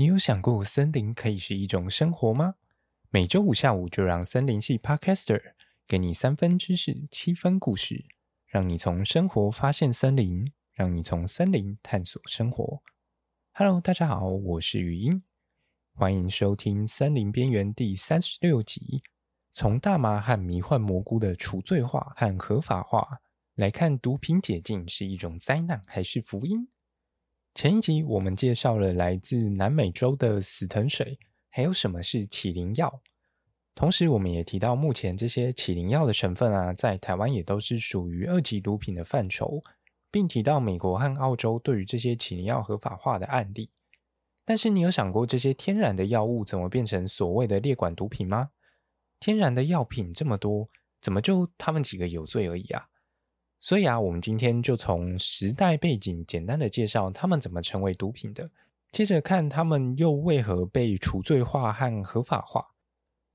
你有想过森林可以是一种生活吗？每周五下午就让森林系 Podcaster 给你三分知识，七分故事，让你从生活发现森林，让你从森林探索生活。Hello，大家好，我是语音，欢迎收听《森林边缘》第三十六集。从大麻和迷幻蘑菇的除罪化和合法化来看，毒品解禁是一种灾难还是福音？前一集我们介绍了来自南美洲的死藤水，还有什么是起灵药。同时，我们也提到，目前这些起灵药的成分啊，在台湾也都是属于二级毒品的范畴，并提到美国和澳洲对于这些起灵药合法化的案例。但是，你有想过这些天然的药物怎么变成所谓的劣管毒品吗？天然的药品这么多，怎么就他们几个有罪而已啊？所以啊，我们今天就从时代背景简单的介绍他们怎么成为毒品的，接着看他们又为何被除罪化和合法化，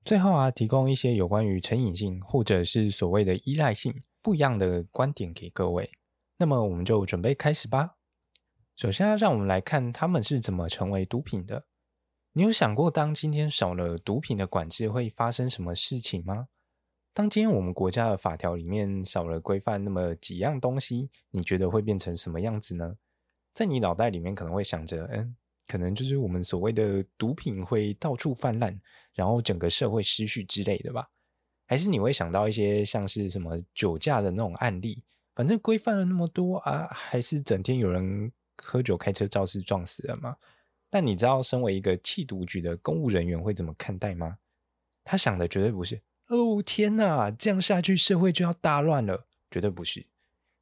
最后啊，提供一些有关于成瘾性或者是所谓的依赖性不一样的观点给各位。那么我们就准备开始吧。首先啊，让我们来看他们是怎么成为毒品的。你有想过，当今天少了毒品的管制会发生什么事情吗？当今天我们国家的法条里面少了规范那么几样东西，你觉得会变成什么样子呢？在你脑袋里面可能会想着，嗯，可能就是我们所谓的毒品会到处泛滥，然后整个社会失序之类的吧？还是你会想到一些像是什么酒驾的那种案例？反正规范了那么多啊，还是整天有人喝酒开车肇事撞死了吗？但你知道，身为一个缉毒局的公务人员会怎么看待吗？他想的绝对不是。哦天哪，这样下去社会就要大乱了，绝对不是。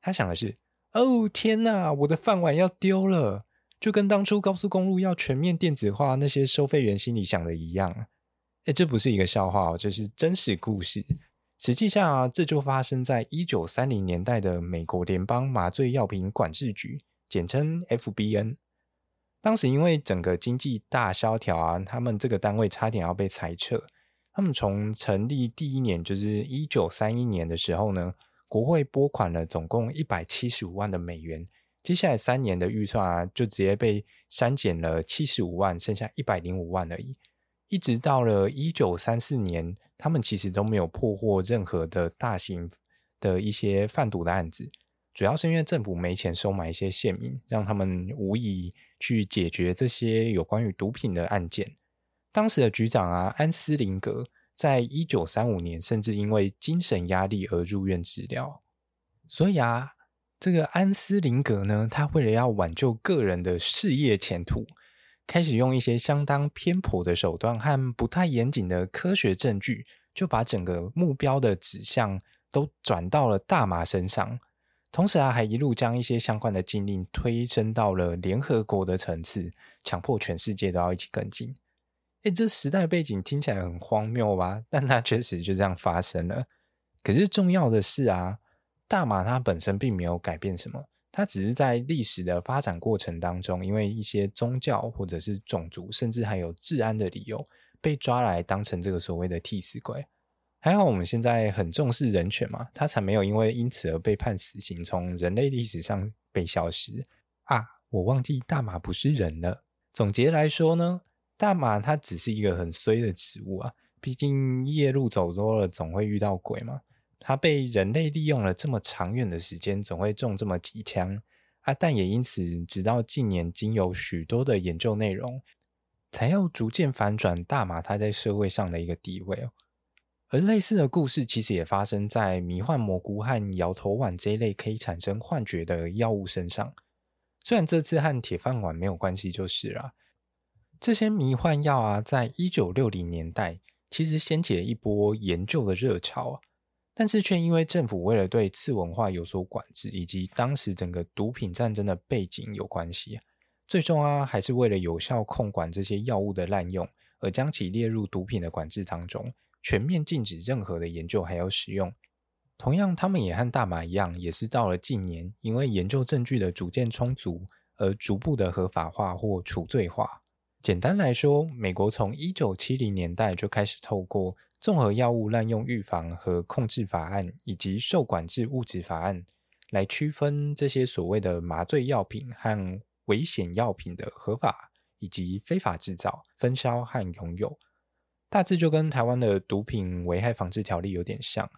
他想的是，哦天哪，我的饭碗要丢了，就跟当初高速公路要全面电子化，那些收费员心里想的一样。诶，这不是一个笑话哦，这是真实故事。实际上啊，这就发生在一九三零年代的美国联邦麻醉药品管制局，简称 FBN。当时因为整个经济大萧条啊，他们这个单位差点要被裁撤。他们从成立第一年，就是一九三一年的时候呢，国会拨款了总共一百七十五万的美元。接下来三年的预算啊，就直接被删减了七十五万，剩下一百零五万而已。一直到了一九三四年，他们其实都没有破获任何的大型的一些贩毒的案子，主要是因为政府没钱收买一些县民，让他们无意去解决这些有关于毒品的案件。当时的局长啊，安斯林格，在一九三五年，甚至因为精神压力而入院治疗。所以啊，这个安斯林格呢，他为了要挽救个人的事业前途，开始用一些相当偏颇的手段和不太严谨的科学证据，就把整个目标的指向都转到了大麻身上。同时啊，还一路将一些相关的禁令推升到了联合国的层次，强迫全世界都要一起跟进。诶，这时代背景听起来很荒谬吧？但它确实就这样发生了。可是重要的是啊，大麻它本身并没有改变什么，它只是在历史的发展过程当中，因为一些宗教或者是种族，甚至还有治安的理由，被抓来当成这个所谓的替死鬼。还好我们现在很重视人权嘛，它才没有因为因此而被判死刑，从人类历史上被消失啊！我忘记大马不是人了。总结来说呢，大麻它只是一个很衰的植物啊，毕竟夜路走多了，总会遇到鬼嘛。它被人类利用了这么长远的时间，总会中这么几枪啊。但也因此，直到近年，经有许多的研究内容，才要逐渐反转大麻它在社会上的一个地位哦。而类似的故事，其实也发生在迷幻蘑菇和摇头丸这一类可以产生幻觉的药物身上。虽然这次和铁饭碗没有关系，就是了。这些迷幻药啊，在一九六零年代其实掀起了一波研究的热潮啊，但是却因为政府为了对次文化有所管制，以及当时整个毒品战争的背景有关系，最终啊，还是为了有效控管这些药物的滥用，而将其列入毒品的管制当中，全面禁止任何的研究还有使用。同样，他们也和大麻一样，也是到了近年，因为研究证据的逐渐充足，而逐步的合法化或除罪化。简单来说，美国从一九七零年代就开始透过综合药物滥用预防和控制法案以及受管制物质法案来区分这些所谓的麻醉药品和危险药品的合法以及非法制造、分销和拥有。大致就跟台湾的毒品危害防治条例有点像，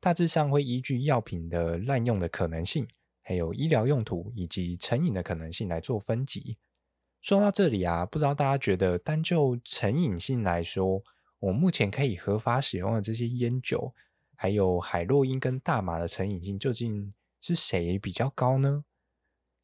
大致上会依据药品的滥用的可能性，还有医疗用途以及成瘾的可能性来做分级。说到这里啊，不知道大家觉得单就成瘾性来说，我目前可以合法使用的这些烟酒，还有海洛因跟大麻的成瘾性，究竟是谁比较高呢？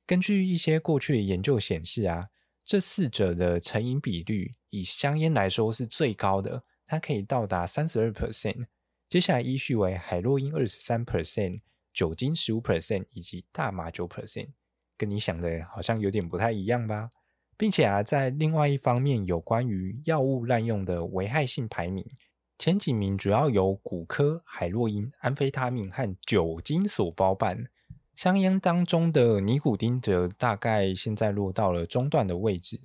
根据一些过去的研究显示啊。这四者的成瘾比率，以香烟来说是最高的，它可以到达三十二 percent。接下来依序为海洛因二十三 percent、酒精十五 percent 以及大麻九 percent。跟你想的好像有点不太一样吧？并且啊，在另外一方面，有关于药物滥用的危害性排名，前几名主要由古柯、海洛因、安非他命和酒精所包办。香烟当中的尼古丁则大概现在落到了中段的位置，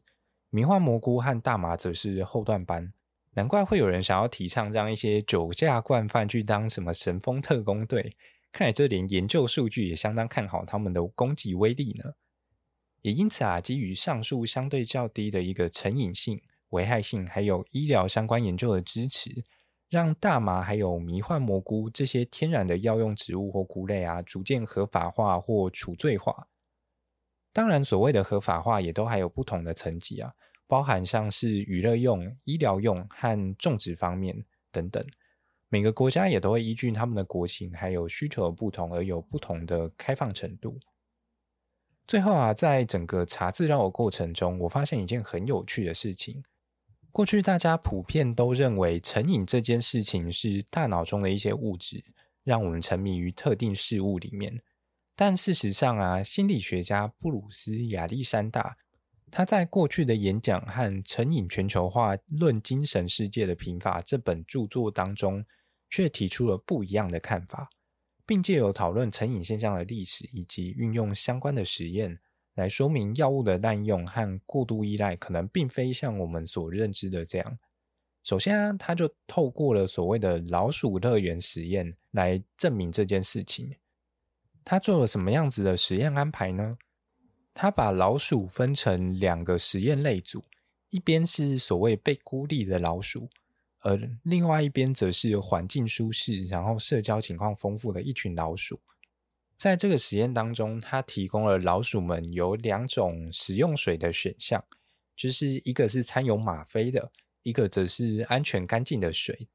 迷幻蘑菇和大麻则是后段班。难怪会有人想要提倡让一些酒驾惯犯去当什么神风特工队，看来这连研究数据也相当看好他们的攻击威力呢。也因此啊，基于上述相对较低的一个成瘾性、危害性，还有医疗相关研究的支持。让大麻还有迷幻蘑菇这些天然的药用植物或菇类啊，逐渐合法化或除罪化。当然，所谓的合法化也都还有不同的层级啊，包含像是娱乐用、医疗用和种植方面等等。每个国家也都会依据他们的国情还有需求的不同而有不同的开放程度。最后啊，在整个查资料的过程中，我发现一件很有趣的事情。过去大家普遍都认为成瘾这件事情是大脑中的一些物质让我们沉迷于特定事物里面，但事实上啊，心理学家布鲁斯亚历山大他在过去的演讲和《成瘾全球化论精神世界的贫乏》这本著作当中，却提出了不一样的看法，并借由讨论成瘾现象的历史以及运用相关的实验。来说明药物的滥用和过度依赖可能并非像我们所认知的这样。首先啊，他就透过了所谓的老鼠乐园实验来证明这件事情。他做了什么样子的实验安排呢？他把老鼠分成两个实验类组，一边是所谓被孤立的老鼠，而另外一边则是环境舒适、然后社交情况丰富的一群老鼠。在这个实验当中，他提供了老鼠们有两种食用水的选项，就是一个是掺有吗啡的，一个则是安全干净的水。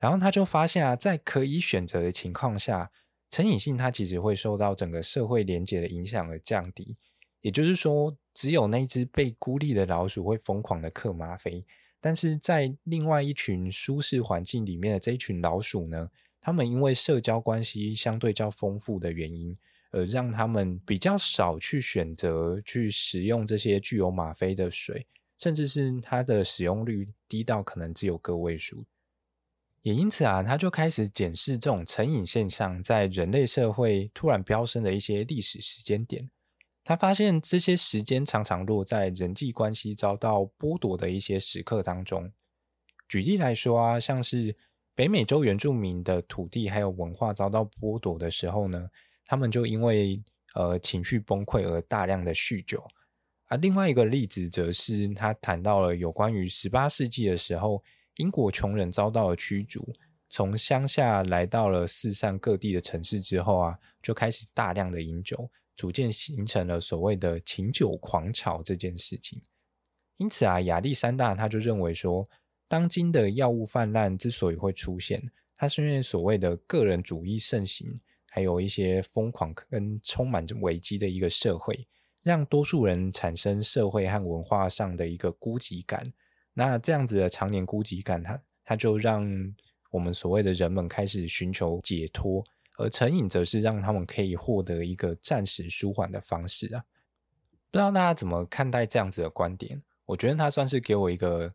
然后他就发现啊，在可以选择的情况下，成瘾性它其实会受到整个社会连结的影响而降低。也就是说，只有那只被孤立的老鼠会疯狂的嗑吗啡，但是在另外一群舒适环境里面的这一群老鼠呢，他们因为社交关系相对较丰富的原因，而让他们比较少去选择去使用这些具有吗啡的水，甚至是它的使用率低到可能只有个位数。也因此啊，他就开始检视这种成瘾现象在人类社会突然飙升的一些历史时间点。他发现这些时间常常落在人际关系遭到剥夺的一些时刻当中。举例来说啊，像是。北美洲原住民的土地还有文化遭到剥夺的时候呢，他们就因为呃情绪崩溃而大量的酗酒。而另外一个例子则是他谈到了有关于十八世纪的时候，英国穷人遭到了驱逐，从乡下来到了四散各地的城市之后啊，就开始大量的饮酒，逐渐形成了所谓的请酒狂潮这件事情。因此啊，亚历山大他就认为说。当今的药物泛滥之所以会出现，它是因为所谓的个人主义盛行，还有一些疯狂跟充满着危机的一个社会，让多数人产生社会和文化上的一个孤寂感。那这样子的常年孤寂感，它它就让我们所谓的人们开始寻求解脱，而成瘾则是让他们可以获得一个暂时舒缓的方式啊。不知道大家怎么看待这样子的观点？我觉得它算是给我一个。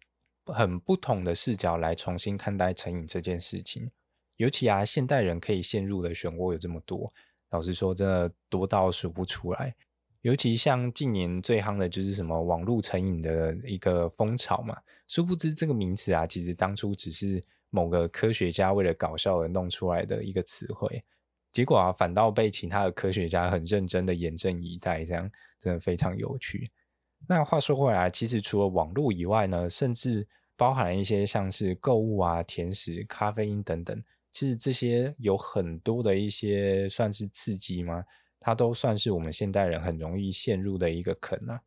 很不同的视角来重新看待成瘾这件事情，尤其啊，现代人可以陷入的漩涡有这么多，老实说，真的多到数不出来。尤其像近年最夯的就是什么网络成瘾的一个风潮嘛，殊不知这个名词啊，其实当初只是某个科学家为了搞笑而弄出来的一个词汇，结果啊，反倒被其他的科学家很认真的严阵以待，这样真的非常有趣。那话说回来，其实除了网络以外呢，甚至包含了一些像是购物啊、甜食、咖啡因等等，其实这些有很多的一些算是刺激吗？它都算是我们现代人很容易陷入的一个坑啊。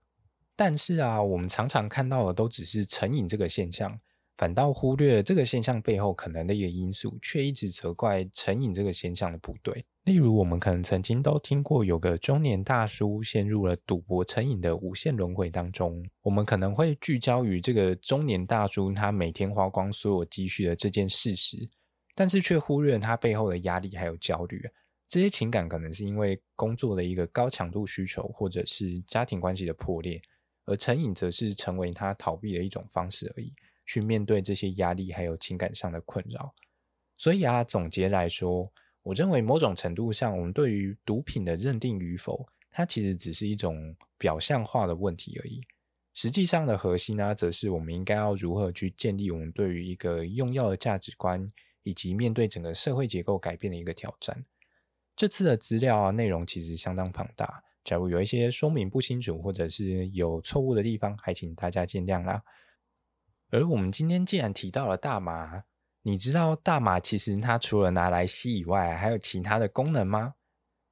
但是啊，我们常常看到的都只是成瘾这个现象。反倒忽略了这个现象背后可能的一个因素，却一直责怪成瘾这个现象的不对。例如，我们可能曾经都听过有个中年大叔陷入了赌博成瘾的无限轮回当中，我们可能会聚焦于这个中年大叔他每天花光所有积蓄的这件事实，但是却忽略了他背后的压力还有焦虑。这些情感可能是因为工作的一个高强度需求，或者是家庭关系的破裂，而成瘾则是成为他逃避的一种方式而已。去面对这些压力，还有情感上的困扰。所以啊，总结来说，我认为某种程度上，我们对于毒品的认定与否，它其实只是一种表象化的问题而已。实际上的核心呢，则是我们应该要如何去建立我们对于一个用药的价值观，以及面对整个社会结构改变的一个挑战。这次的资料啊，内容其实相当庞大，假如有一些说明不清楚，或者是有错误的地方，还请大家见谅啦。而我们今天既然提到了大麻，你知道大麻其实它除了拿来吸以外，还有其他的功能吗？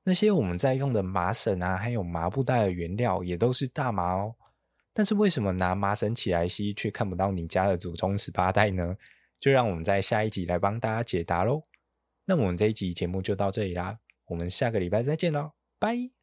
那些我们在用的麻绳啊，还有麻布袋的原料也都是大麻哦。但是为什么拿麻绳起来吸，却看不到你家的祖宗十八代呢？就让我们在下一集来帮大家解答喽。那我们这一集节目就到这里啦，我们下个礼拜再见喽，拜。